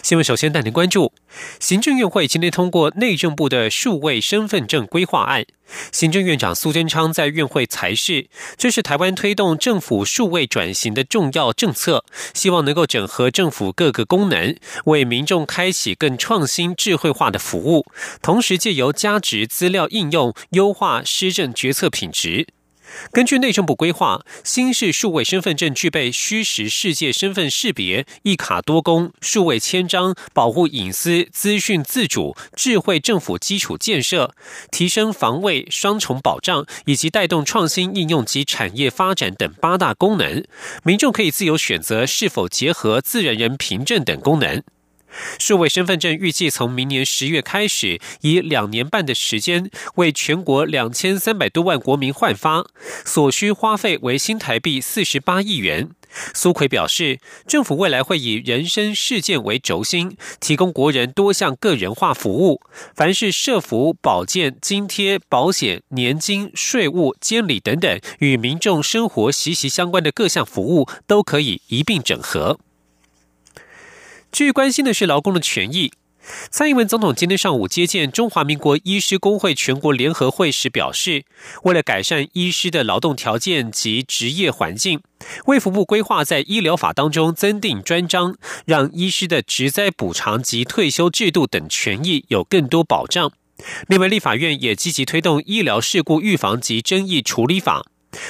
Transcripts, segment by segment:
新闻首先带您关注，行政院会今天通过内政部的数位身份证规划案。行政院长苏贞昌在院会裁示，这是台湾推动政府数位转型的重要政策，希望能够整合政府各个功能，为民众开启更创新、智慧化的服务，同时借由加值资料应用，优化施政决策品质。根据内政部规划，新式数位身份证具备虚实世界身份识别、一卡多功、数位签章、保护隐私、资讯自主、智慧政府基础建设、提升防卫双重保障以及带动创新应用及产业发展等八大功能。民众可以自由选择是否结合自然人凭证等功能。数位身份证预计从明年十月开始，以两年半的时间为全国两千三百多万国民换发，所需花费为新台币四十八亿元。苏奎表示，政府未来会以人身事件为轴心，提供国人多项个人化服务，凡是社福、保健、津贴、保险、年金、税务、监理等等与民众生活息息相关的各项服务，都可以一并整合。最关心的是劳工的权益。蔡英文总统今天上午接见中华民国医师工会全国联合会时表示，为了改善医师的劳动条件及职业环境，卫福部规划在医疗法当中增订专章，让医师的职灾补偿及退休制度等权益有更多保障。另外，立法院也积极推动医疗事故预防及争议处理法。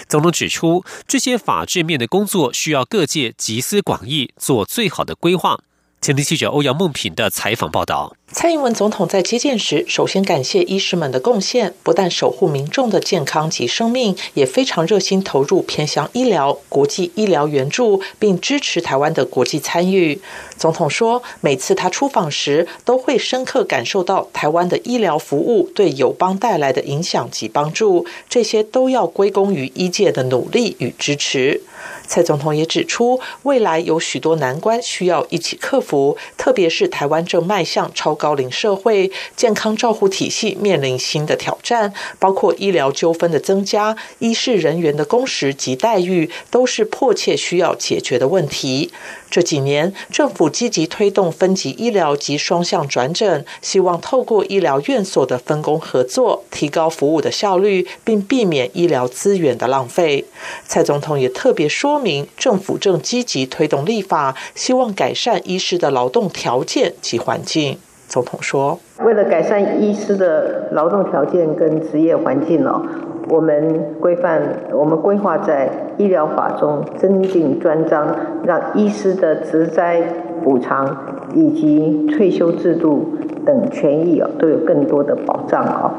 总统指出，这些法制面的工作需要各界集思广益，做最好的规划。前听记者欧阳梦平的采访报道。蔡英文总统在接见时，首先感谢医师们的贡献，不但守护民众的健康及生命，也非常热心投入偏向医疗、国际医疗援助，并支持台湾的国际参与。总统说，每次他出访时，都会深刻感受到台湾的医疗服务对友邦带来的影响及帮助，这些都要归功于医界的努力与支持。蔡总统也指出，未来有许多难关需要一起克服，特别是台湾正迈向超高龄社会，健康照护体系面临新的挑战，包括医疗纠纷的增加、医事人员的工时及待遇，都是迫切需要解决的问题。这几年，政府积极推动分级医疗及双向转诊，希望透过医疗院所的分工合作，提高服务的效率，并避免医疗资源的浪费。蔡总统也特别说明，政府正积极推动立法，希望改善医师的劳动条件及环境。总统说：“为了改善医师的劳动条件跟职业环境哦。”我们规范，我们规划在医疗法中增订专章，让医师的职灾补偿以及退休制度等权益哦，都有更多的保障哦。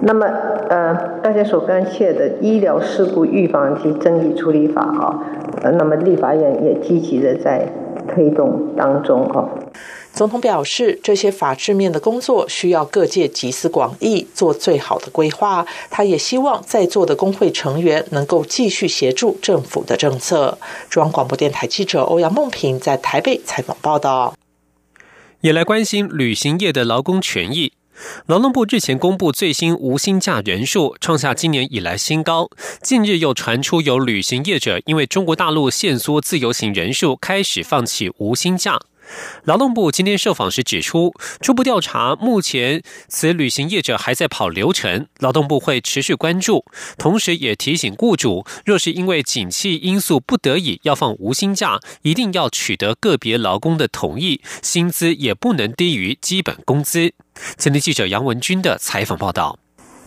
那么，呃，大家所关切的医疗事故预防及争议处理法啊，呃，那么立法院也积极的在推动当中哦。总统表示，这些法制面的工作需要各界集思广益，做最好的规划。他也希望在座的工会成员能够继续协助政府的政策。中央广播电台记者欧阳梦平在台北采访报道。也来关心旅行业的劳工权益。劳动部日前公布最新无薪假人数，创下今年以来新高。近日又传出有旅行业者因为中国大陆限缩自由行人数，开始放弃无薪假。劳动部今天受访时指出，初步调查目前此旅行业者还在跑流程，劳动部会持续关注，同时也提醒雇主，若是因为景气因素不得已要放无薪假，一定要取得个别劳工的同意，薪资也不能低于基本工资。前天记者杨文军的采访报道。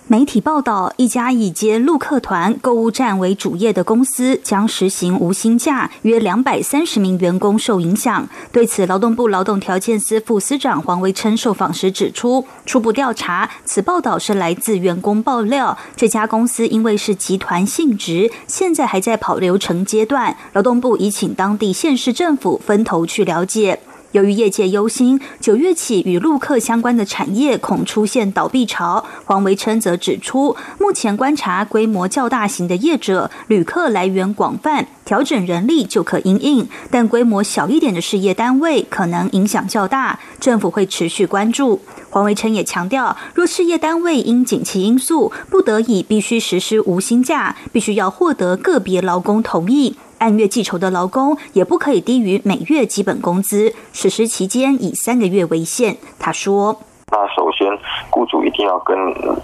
媒体报道，一家以接陆客团、购物站为主业的公司将实行无薪假，约两百三十名员工受影响。对此，劳动部劳动条件司副司长黄维琛受访时指出，初步调查，此报道是来自员工爆料。这家公司因为是集团性质，现在还在跑流程阶段，劳动部已请当地县市政府分头去了解。由于业界忧心九月起与陆客相关的产业恐出现倒闭潮，黄维琛则指出，目前观察规模较大型的业者，旅客来源广泛，调整人力就可应应；但规模小一点的事业单位可能影响较大，政府会持续关注。黄维琛也强调，若事业单位因景气因素不得已必须实施无薪假，必须要获得个别劳工同意。按月计酬的劳工也不可以低于每月基本工资，实施期间以三个月为限。他说：“那首先，雇主一定要跟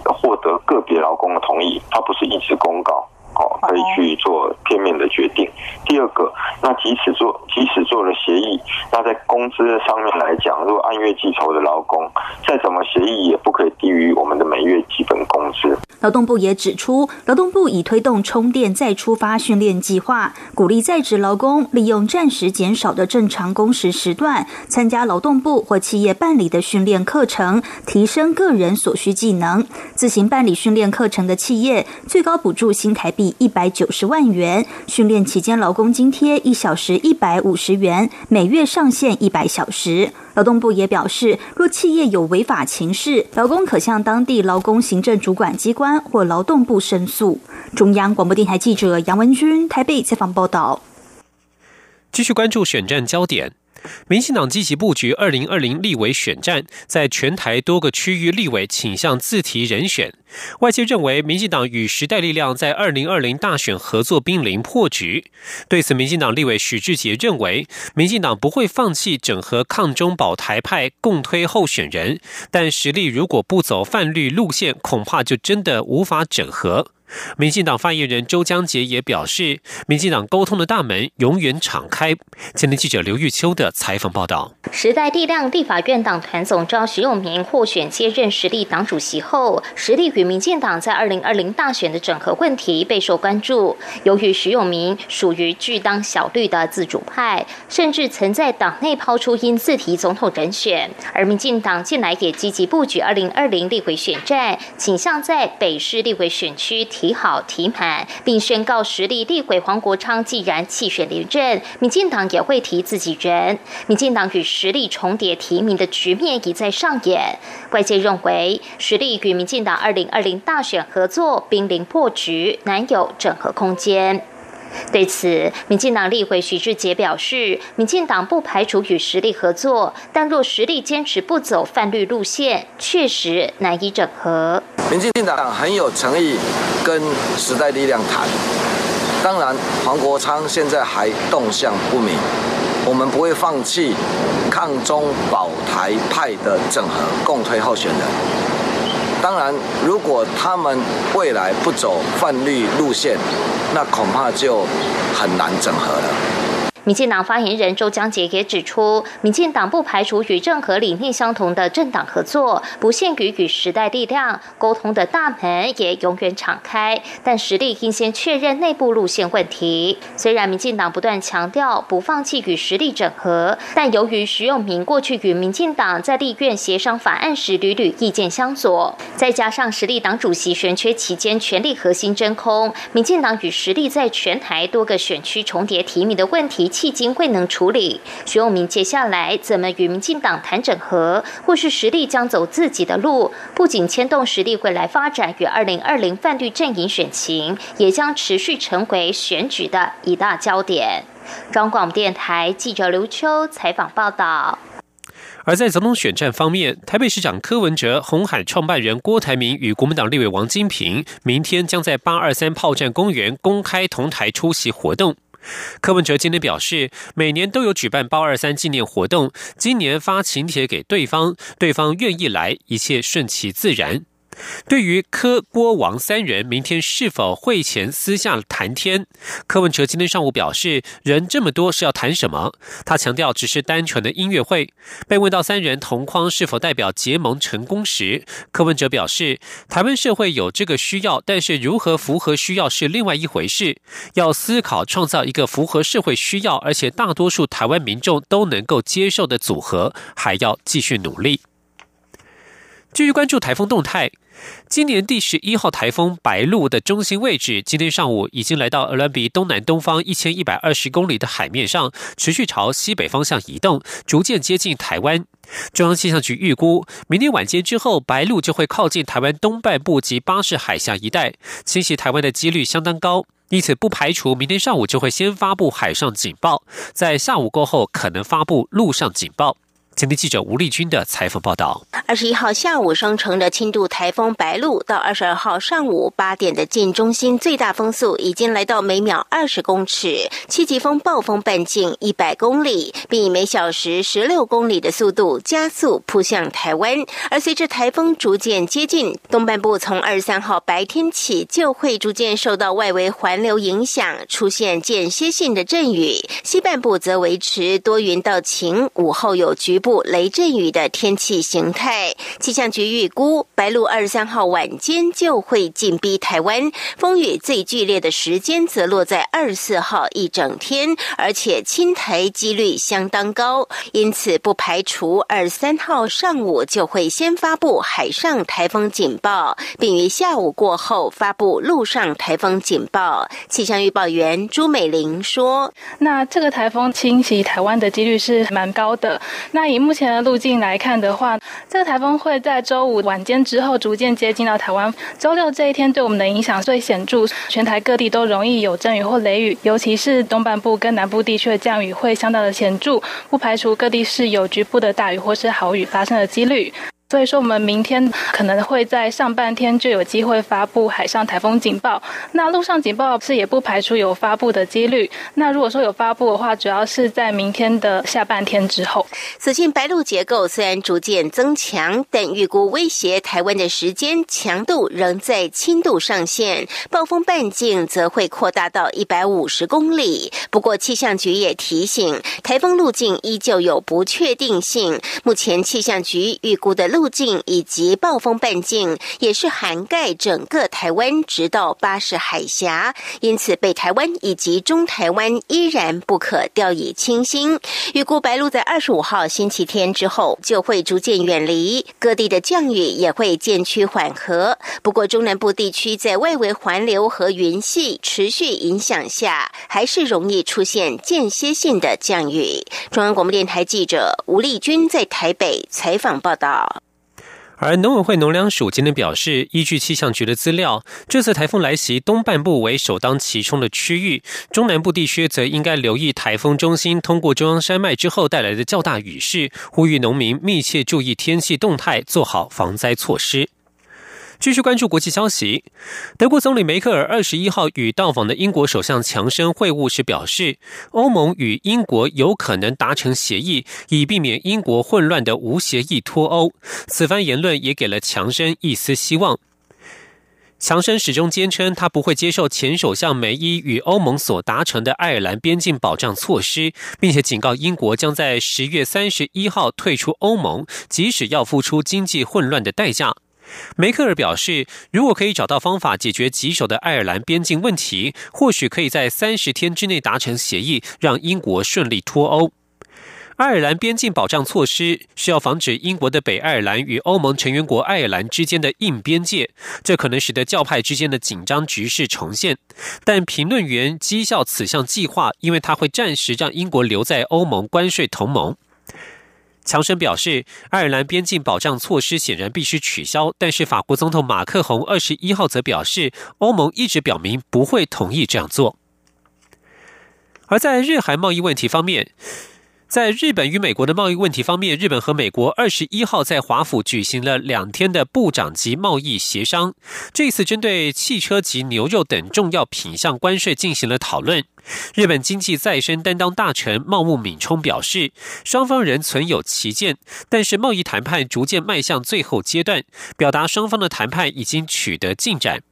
获得个别劳工的同意，他不是一纸公告。”哦，可以去做片面的决定。第二个，那即使做即使做了协议，那在工资上面来讲，如果按月计酬的劳工，再怎么协议也不可以低于我们的每月基本工资。劳动部也指出，劳动部已推动充电再出发训练计划，鼓励在职劳工利用暂时减少的正常工时时段，参加劳动部或企业办理的训练课程，提升个人所需技能。自行办理训练课程的企业，最高补助新台币。一百九十万元训练期间，劳工津贴一小时一百五十元，每月上限一百小时。劳动部也表示，若企业有违法情事，劳工可向当地劳工行政主管机关或劳动部申诉。中央广播电台记者杨文君台北采访报道。继续关注选战焦点。民进党积极布局二零二零立委选战，在全台多个区域立委倾向自提人选。外界认为，民进党与时代力量在二零二零大选合作濒临破局。对此，民进党立委许志杰认为，民进党不会放弃整合抗中保台派共推候选人，但实力如果不走泛绿路线，恐怕就真的无法整合。民进党发言人周江杰也表示，民进党沟通的大门永远敞开。前天记者刘玉秋的采访报道：时代力量立法院党团总召徐永明获选接任实力党主席后，实力与民进党在二零二零大选的整合问题备受关注。由于徐永明属于巨当小绿的自主派，甚至曾在党内抛出因自提总统人选，而民进党近来也积极布局二零二零立委选战，倾向在北市立委选区。提好提满，并宣告实力立委黄国昌既然弃选连任，民进党也会提自己人。民进党与实力重叠提名的局面已在上演。外界认为，实力与民进党二零二零大选合作濒临破局，难有整合空间。对此，民进党立委徐志杰表示，民进党不排除与实力合作，但若实力坚持不走泛绿路线，确实难以整合。民进党很有诚意跟时代力量谈，当然黄国昌现在还动向不明，我们不会放弃抗中保台派的整合共推候选人。当然，如果他们未来不走泛绿路线，那恐怕就很难整合了。民进党发言人周江杰也指出，民进党不排除与任何理念相同的政党合作，不限于与时代力量沟通的大门也永远敞开，但实力应先确认内部路线问题。虽然民进党不断强调不放弃与实力整合，但由于徐永明过去与民进党在立院协商法案时屡屡意见相左，再加上实力党主席选缺期间权力核心真空，民进党与实力在全台多个选区重叠提名的问题。迄今未能处理，徐永明接下来怎么与民进党谈整合，或是实力将走自己的路，不仅牵动实力未来发展与二零二零泛绿阵营选情，也将持续成为选举的一大焦点。中广电台记者刘秋采访报道。而在总统选战方面，台北市长柯文哲、红海创办人郭台铭与国民党立委王金平，明天将在八二三炮战公园公开同台出席活动。柯文哲今天表示，每年都有举办包二三纪念活动，今年发请帖给对方，对方愿意来，一切顺其自然。对于柯郭王三人明天是否会前私下谈天，柯文哲今天上午表示，人这么多是要谈什么？他强调只是单纯的音乐会。被问到三人同框是否代表结盟成功时，柯文哲表示，台湾社会有这个需要，但是如何符合需要是另外一回事，要思考创造一个符合社会需要，而且大多数台湾民众都能够接受的组合，还要继续努力。继续关注台风动态。今年第十一号台风“白鹿”的中心位置，今天上午已经来到俄兰比东南东方一千一百二十公里的海面上，持续朝西北方向移动，逐渐接近台湾。中央气象局预估，明天晚间之后，“白鹿”就会靠近台湾东半部及巴士海峡一带，侵袭台湾的几率相当高，因此不排除明天上午就会先发布海上警报，在下午过后可能发布陆上警报。前天记者吴丽君的采访报道：二十一号下午生成的轻度台风“白鹿”，到二十二号上午八点的近中心最大风速已经来到每秒二十公尺，七级风暴风半径一百公里，并以每小时十六公里的速度加速扑向台湾。而随着台风逐渐接近，东半部从二十三号白天起就会逐渐受到外围环流影响，出现间歇性的阵雨；西半部则维持多云到晴，午后有局。部雷阵雨的天气形态，气象局预估，白露二十三号晚间就会进逼台湾，风雨最剧烈的时间则落在二十四号一整天，而且侵台几率相当高，因此不排除二十三号上午就会先发布海上台风警报，并于下午过后发布陆上台风警报。气象预报员朱美玲说：“那这个台风侵袭台湾的几率是蛮高的，那。”以目前的路径来看的话，这个台风会在周五晚间之后逐渐接近到台湾。周六这一天对我们的影响最显著，全台各地都容易有阵雨或雷雨，尤其是东半部跟南部地区的降雨会相当的显著，不排除各地是有局部的大雨或是豪雨发生的几率。所以说，我们明天可能会在上半天就有机会发布海上台风警报。那陆上警报是也不排除有发布的几率。那如果说有发布的话，主要是在明天的下半天之后。此前白露结构虽然逐渐增强，但预估威胁台湾的时间强度仍在轻度上限，暴风半径则会扩大到一百五十公里。不过气象局也提醒，台风路径依旧有不确定性。目前气象局预估的路。路径以及暴风半径也是涵盖整个台湾，直到巴士海峡，因此北台湾以及中台湾依然不可掉以轻心。预估白露在二十五号星期天之后就会逐渐远离，各地的降雨也会渐趋缓和。不过中南部地区在外围环流和云系持续影响下，还是容易出现间歇性的降雨。中央广播电台记者吴丽君在台北采访报道。而农委会农粮署今天表示，依据气象局的资料，这次台风来袭东半部为首当其冲的区域，中南部地区则应该留意台风中心通过中央山脉之后带来的较大雨势，呼吁农民密切注意天气动态，做好防灾措施。继续关注国际消息，德国总理梅克尔二十一号与到访的英国首相强生会晤时表示，欧盟与英国有可能达成协议，以避免英国混乱的无协议脱欧。此番言论也给了强生一丝希望。强生始终坚称，他不会接受前首相梅伊与欧盟所达成的爱尔兰边境保障措施，并且警告英国将在十月三十一号退出欧盟，即使要付出经济混乱的代价。梅克尔表示，如果可以找到方法解决棘手的爱尔兰边境问题，或许可以在三十天之内达成协议，让英国顺利脱欧。爱尔兰边境保障措施需要防止英国的北爱尔兰与欧盟成员国爱尔兰之间的硬边界，这可能使得教派之间的紧张局势重现。但评论员讥笑此项计划，因为它会暂时让英国留在欧盟关税同盟。强生表示，爱尔兰边境保障措施显然必须取消。但是，法国总统马克宏二十一号则表示，欧盟一直表明不会同意这样做。而在日韩贸易问题方面，在日本与美国的贸易问题方面，日本和美国二十一号在华府举行了两天的部长级贸易协商。这次针对汽车及牛肉等重要品项关税进行了讨论。日本经济再生担当大臣茂木敏充表示，双方仍存有歧见，但是贸易谈判逐渐迈向最后阶段，表达双方的谈判已经取得进展。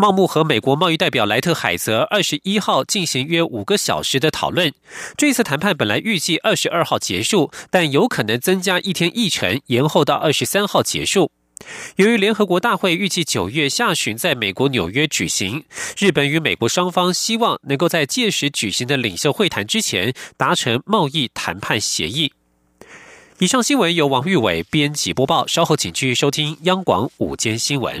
茂木和美国贸易代表莱特海泽二十一号进行约五个小时的讨论。这次谈判本来预计二十二号结束，但有可能增加一天议程，延后到二十三号结束。由于联合国大会预计九月下旬在美国纽约举行，日本与美国双方希望能够在届时举行的领袖会谈之前达成贸易谈判协议。以上新闻由王玉伟编辑播报，稍后请继续收听央广午间新闻。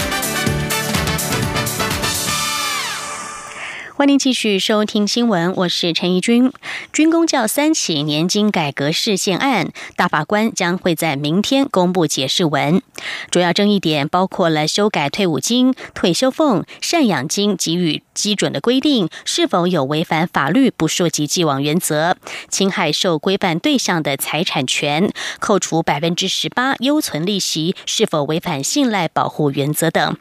欢迎继续收听新闻，我是陈怡君。军工教三起年金改革事件案，大法官将会在明天公布解释文。主要争议点包括了修改退伍金、退休俸、赡养金给予基准的规定是否有违反法律不溯及既往原则，侵害受规范对象的财产权，扣除百分之十八优存利息是否违反信赖保护原则等。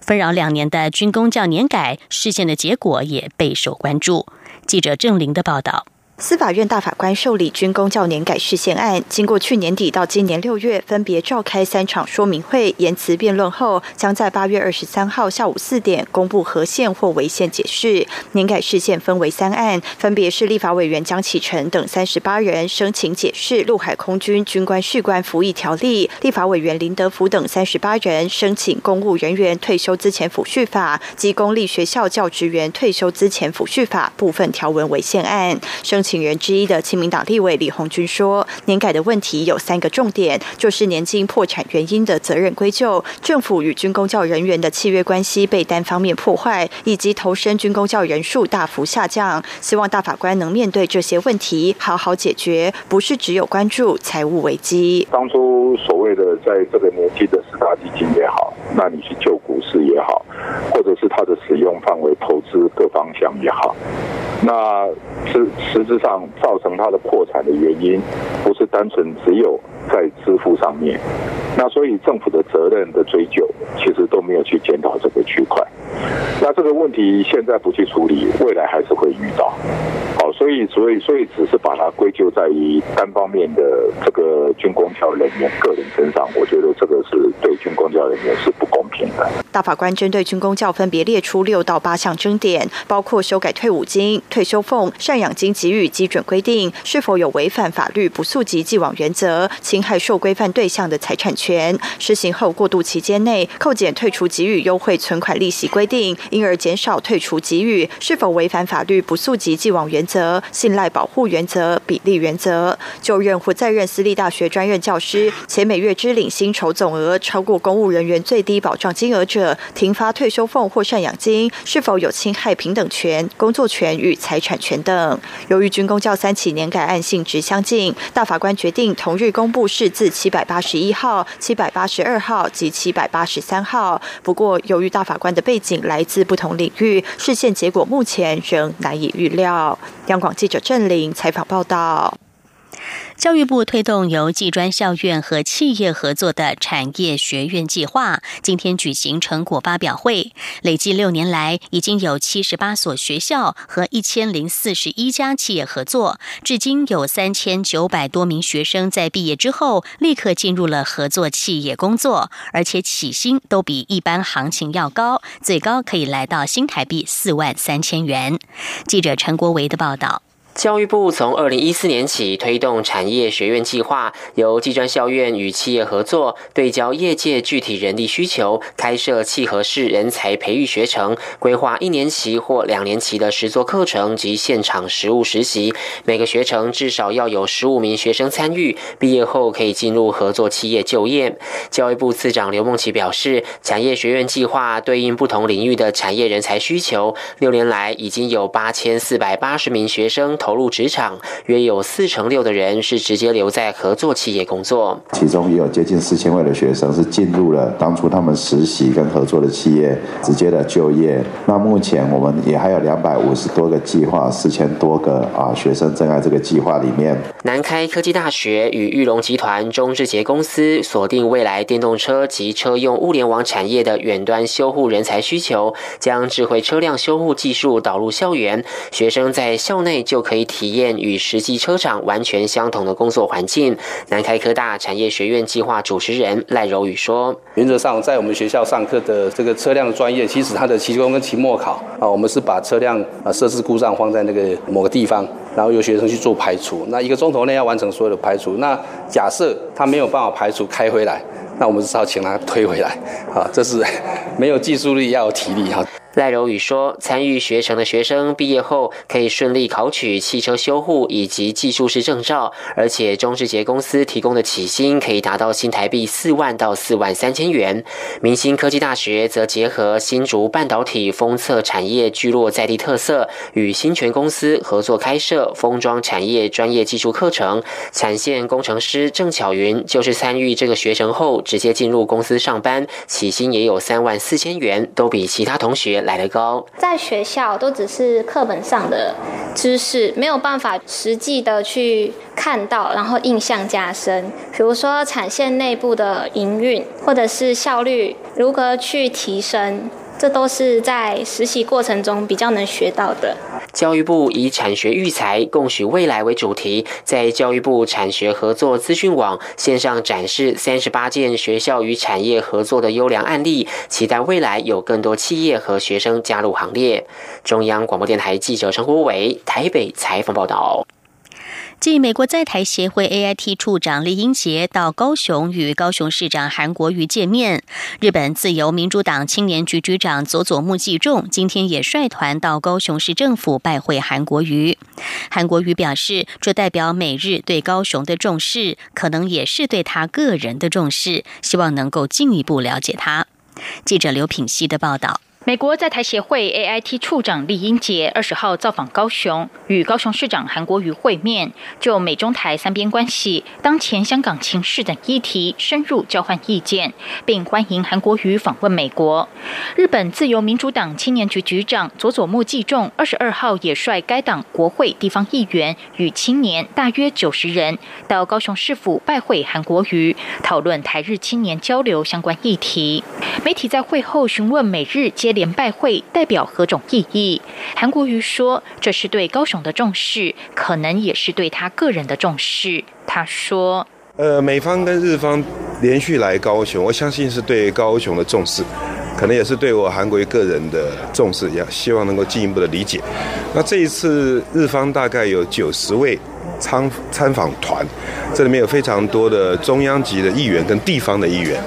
纷扰两年的军工教年改事件的结果也备受关注。记者郑玲的报道。司法院大法官受理军工教年改事件案，经过去年底到今年六月分别召开三场说明会、言辞辩论后，将在八月二十三号下午四点公布合宪或违宪解释。年改事件分为三案，分别是立法委员江启臣等三十八人申请解释陆海空军军官士官服役条例，立法委员林德福等三十八人申请公务人员退休资前抚恤法及公立学校教职员退休资前抚恤法部分条文违宪案申。请人之一的亲民党立委李红军说：“年改的问题有三个重点，就是年金破产原因的责任归咎，政府与军工教人员的契约关系被单方面破坏，以及投身军工教人数大幅下降。希望大法官能面对这些问题，好好解决，不是只有关注财务危机。当初所谓的在这个年纪的四大基金也好，那你去救股市也好，或者是它的使用范围、投资各方向也好，那实实质。上造成它的破产的原因，不是单纯只有在支付上面，那所以政府的责任的追究，其实都没有去检讨这个区块。那这个问题现在不去处理，未来还是会遇到。好，所以所以所以只是把它归咎在于单方面的这个军工教人员个人身上，我觉得这个是对军工教人员是不公平的。大法官针对军工教分别列出六到八项争点，包括修改退伍金、退休俸、赡养金给予基准规定是否有违反法律不溯及既往原则，侵害受规范对象的财产权，施行后过渡期间内扣减退出给予优惠存款利息规定。因而减少退出给予，是否违反法律不溯及既往原则、信赖保护原则、比例原则？就任或在任私立大学专任教师，且每月支领薪酬总额超过公务人员最低保障金额者，停发退休俸或赡养金，是否有侵害平等权、工作权与财产权等？由于军工教三起年改案性质相近，大法官决定同日公布释字七百八十一号、七百八十二号及七百八十三号。不过，由于大法官的背景来自不同领域，事件结果目前仍难以预料。广记者郑玲采访报道。教育部推动由技专校院和企业合作的产业学院计划，今天举行成果发表会。累计六年来，已经有七十八所学校和一千零四十一家企业合作，至今有三千九百多名学生在毕业之后立刻进入了合作企业工作，而且起薪都比一般行情要高，最高可以来到新台币四万三千元。记者陈国维的报道。教育部从二零一四年起推动产业学院计划，由技专校院与企业合作，对焦业界具体人力需求，开设契合式人才培育学程，规划一年期或两年期的实作课程及现场实务实习。每个学程至少要有十五名学生参与，毕业后可以进入合作企业就业。教育部次长刘梦琪表示，产业学院计划对应不同领域的产业人才需求，六年来已经有八千四百八十名学生。入职场，约有四成六的人是直接留在合作企业工作，其中也有接近四千位的学生是进入了当初他们实习跟合作的企业直接的就业。那目前我们也还有两百五十多个计划，四千多个啊学生正在这个计划里面。南开科技大学与玉龙集团中智捷公司锁定未来电动车及车用物联网产业的远端修护人才需求，将智慧车辆修护技术导入校园，学生在校内就可以以体验与实际车厂完全相同的工作环境。南开科大产业学院计划主持人赖柔宇说：“原则上，在我们学校上课的这个车辆专业，其实它的期中跟期末考啊，我们是把车辆啊设置故障放在那个某个地方。”然后由学生去做排除，那一个钟头内要完成所有的排除。那假设他没有办法排除开回来，那我们只好请他推回来。啊，这是没有技术力，要有体力哈。赖柔宇说：“参与学程的学生毕业后可以顺利考取汽车修护以及技术师证照，而且中智捷公司提供的起薪可以达到新台币四万到四万三千元。明星科技大学则结合新竹半导体封测产业聚落在地特色，与新泉公司合作开设封装产业专业技术课程。产线工程师郑巧云就是参与这个学程后直接进入公司上班，起薪也有三万四千元，都比其他同学。”来得高，在学校都只是课本上的知识，没有办法实际的去看到，然后印象加深。比如说产线内部的营运，或者是效率如何去提升。这都是在实习过程中比较能学到的。教育部以“产学育才，共许未来”为主题，在教育部产学合作资讯网线上展示三十八件学校与产业合作的优良案例，期待未来有更多企业和学生加入行列。中央广播电台记者陈国伟台北采访报道。继美国在台协会 AIT 处长李英杰到高雄与高雄市长韩国瑜见面，日本自由民主党青年局局长佐佐木纪重今天也率团到高雄市政府拜会韩国瑜。韩国瑜表示，这代表美日对高雄的重视，可能也是对他个人的重视，希望能够进一步了解他。记者刘品希的报道。美国在台协会 AIT 处长厉英杰二十号造访高雄，与高雄市长韩国瑜会面，就美中台三边关系、当前香港情势等议题深入交换意见，并欢迎韩国瑜访问美国。日本自由民主党青年局局长佐佐木纪重二十二号也率该党国会地方议员与青年大约九十人到高雄市府拜会韩国瑜，讨论台日青年交流相关议题。媒体在会后询问美日接联拜会代表何种意义？韩国瑜说：“这是对高雄的重视，可能也是对他个人的重视。”他说：“呃，美方跟日方连续来高雄，我相信是对高雄的重视，可能也是对我韩国瑜个人的重视，也希望能够进一步的理解。那这一次日方大概有九十位参参访团，这里面有非常多的中央级的议员跟地方的议员。”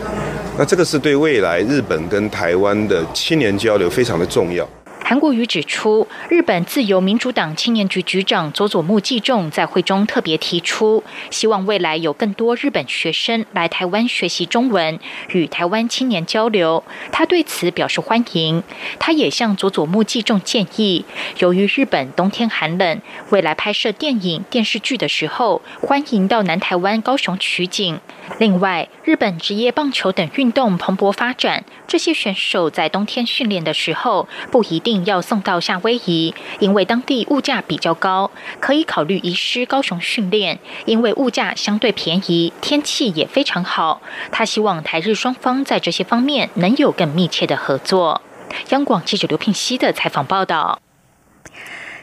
那这个是对未来日本跟台湾的青年交流非常的重要。韩国瑜指出，日本自由民主党青年局局长佐佐木纪重在会中特别提出，希望未来有更多日本学生来台湾学习中文，与台湾青年交流。他对此表示欢迎。他也向佐佐木纪重建议，由于日本冬天寒冷，未来拍摄电影电视剧的时候，欢迎到南台湾高雄取景。另外，日本职业棒球等运动蓬勃发展，这些选手在冬天训练的时候不一定。要送到夏威夷，因为当地物价比较高，可以考虑移师高雄训练，因为物价相对便宜，天气也非常好。他希望台日双方在这些方面能有更密切的合作。央广记者刘聘熙的采访报道。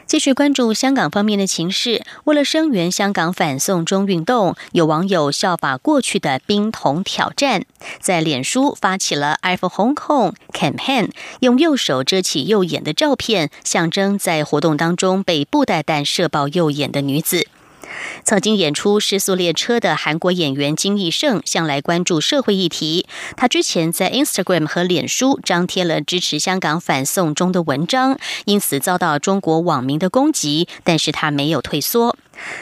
继续关注香港方面的情势。为了声援香港反送中运动，有网友效法过去的冰桶挑战，在脸书发起了 iPhone Hong Kong” campaign，用右手遮起右眼的照片，象征在活动当中被布袋弹射爆右眼的女子。曾经演出《失速列车》的韩国演员金义胜向来关注社会议题。他之前在 Instagram 和脸书张贴了支持香港反送中的文章，因此遭到中国网民的攻击，但是他没有退缩。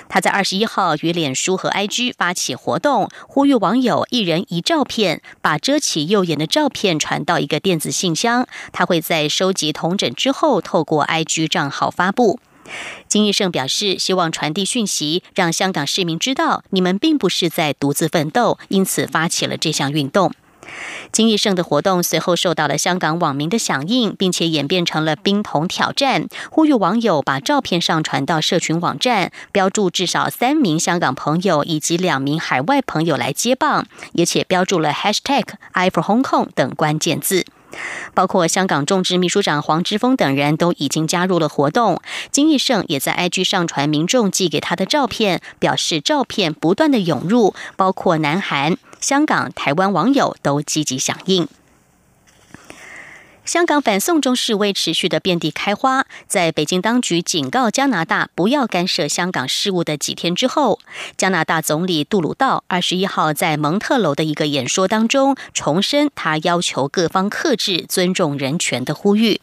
他在二十一号与脸书和 IG 发起活动，呼吁网友一人一照片，把遮起右眼的照片传到一个电子信箱，他会在收集同整之后，透过 IG 账号发布。金义胜表示，希望传递讯息，让香港市民知道，你们并不是在独自奋斗，因此发起了这项运动。金义胜的活动随后受到了香港网民的响应，并且演变成了冰桶挑战，呼吁网友把照片上传到社群网站，标注至少三名香港朋友以及两名海外朋友来接棒，而且标注了 #IForHongKong 等关键字。包括香港众志秘书长黄之锋等人都已经加入了活动。金义胜也在 IG 上传民众寄给他的照片，表示照片不断的涌入，包括南韩。香港、台湾网友都积极响应。香港反送中示威持续的遍地开花，在北京当局警告加拿大不要干涉香港事务的几天之后，加拿大总理杜鲁道二十一号在蒙特楼的一个演说当中，重申他要求各方克制、尊重人权的呼吁。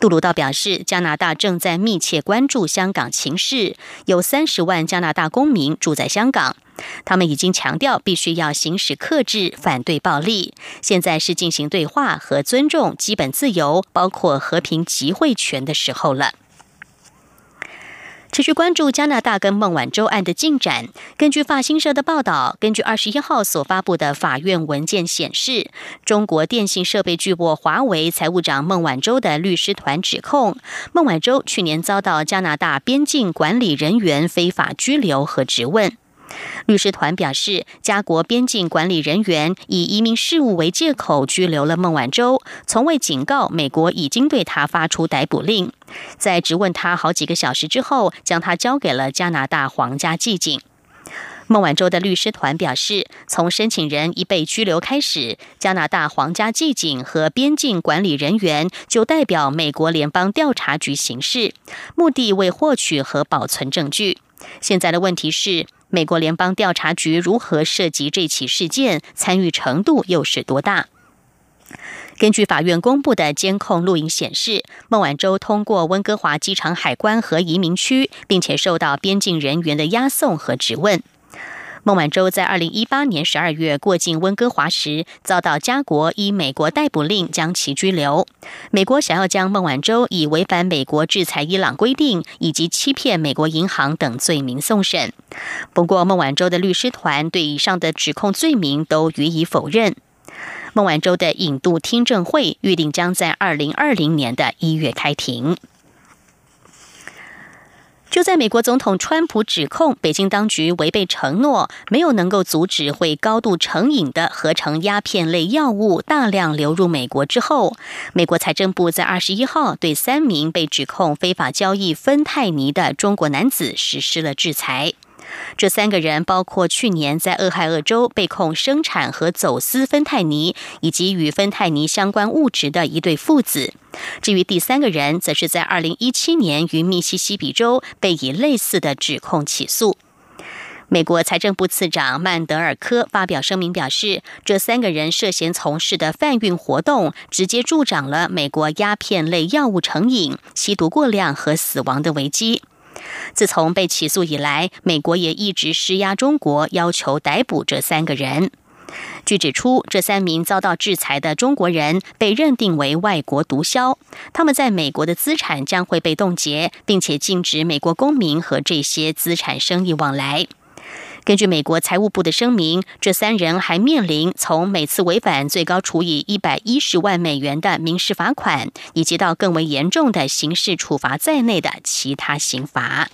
杜鲁道表示，加拿大正在密切关注香港情势，有三十万加拿大公民住在香港。他们已经强调，必须要行使克制，反对暴力。现在是进行对话和尊重基本自由，包括和平集会权的时候了。持续关注加拿大跟孟晚舟案的进展。根据法新社的报道，根据二十一号所发布的法院文件显示，中国电信设备巨擘华为财务长孟晚舟的律师团指控，孟晚舟去年遭到加拿大边境管理人员非法拘留和质问。律师团表示，加国边境管理人员以移民事务为借口拘留了孟晚舟，从未警告美国已经对他发出逮捕令。在质问他好几个小时之后，将他交给了加拿大皇家警。孟晚舟的律师团表示，从申请人一被拘留开始，加拿大皇家寂警和边境管理人员就代表美国联邦调查局行事，目的为获取和保存证据。现在的问题是。美国联邦调查局如何涉及这起事件？参与程度又是多大？根据法院公布的监控录影显示，孟晚舟通过温哥华机场海关和移民区，并且受到边境人员的押送和质问。孟晚舟在二零一八年十二月过境温哥华时，遭到加国以美国逮捕令将其拘留。美国想要将孟晚舟以违反美国制裁伊朗规定以及欺骗美国银行等罪名送审。不过，孟晚舟的律师团对以上的指控罪名都予以否认。孟晚舟的引渡听证会预定将在二零二零年的一月开庭。就在美国总统川普指控北京当局违背承诺，没有能够阻止会高度成瘾的合成鸦片类药物大量流入美国之后，美国财政部在二十一号对三名被指控非法交易芬太尼的中国男子实施了制裁。这三个人包括去年在俄亥俄州被控生产和走私芬太尼以及与芬太尼相关物质的一对父子。至于第三个人，则是在二零一七年于密西西比州被以类似的指控起诉。美国财政部次长曼德尔科发表声明表示，这三个人涉嫌从事的贩运活动，直接助长了美国鸦片类药物成瘾、吸毒过量和死亡的危机。自从被起诉以来，美国也一直施压中国，要求逮捕这三个人。据指出，这三名遭到制裁的中国人被认定为外国毒枭，他们在美国的资产将会被冻结，并且禁止美国公民和这些资产生意往来。根据美国财务部的声明，这三人还面临从每次违反最高处以一百一十万美元的民事罚款，以及到更为严重的刑事处罚在内的其他刑罚。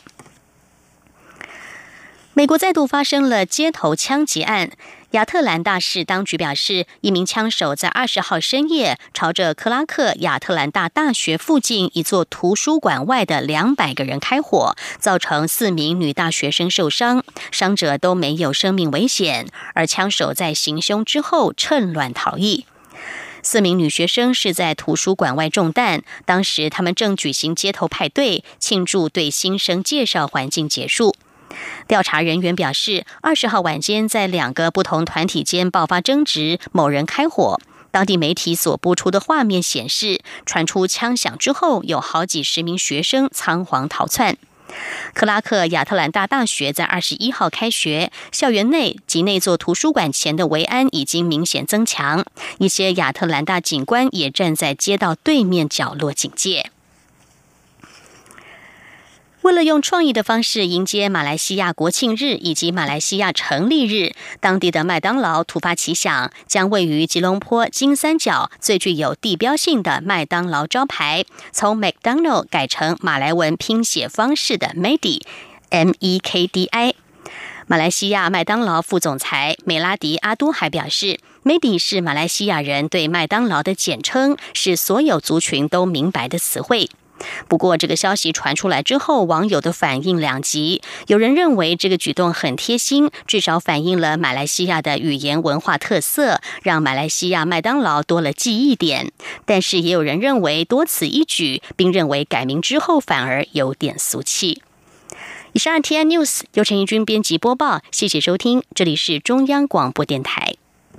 美国再度发生了街头枪击案。亚特兰大市当局表示，一名枪手在二十号深夜朝着克拉克亚特兰大大学附近一座图书馆外的两百个人开火，造成四名女大学生受伤，伤者都没有生命危险。而枪手在行凶之后趁乱逃逸。四名女学生是在图书馆外中弹，当时他们正举行街头派对，庆祝对新生介绍环境结束。调查人员表示，二十号晚间在两个不同团体间爆发争执，某人开火。当地媒体所播出的画面显示，传出枪响之后，有好几十名学生仓皇逃窜。克拉克亚特兰大大学在二十一号开学，校园内及那座图书馆前的维安已经明显增强，一些亚特兰大警官也站在街道对面角落警戒。为了用创意的方式迎接马来西亚国庆日以及马来西亚成立日，当地的麦当劳突发奇想，将位于吉隆坡金三角最具有地标性的麦当劳招牌从 McDonald 改成马来文拼写方式的 Medi，M E K D I。马来西亚麦当劳副总裁美拉迪阿都还表示，Medi 是马来西亚人对麦当劳的简称，是所有族群都明白的词汇。不过，这个消息传出来之后，网友的反应两极。有人认为这个举动很贴心，至少反映了马来西亚的语言文化特色，让马来西亚麦当劳多了记忆点。但是，也有人认为多此一举，并认为改名之后反而有点俗气。以上 T N News 由陈义军编辑播报，谢谢收听，这里是中央广播电台。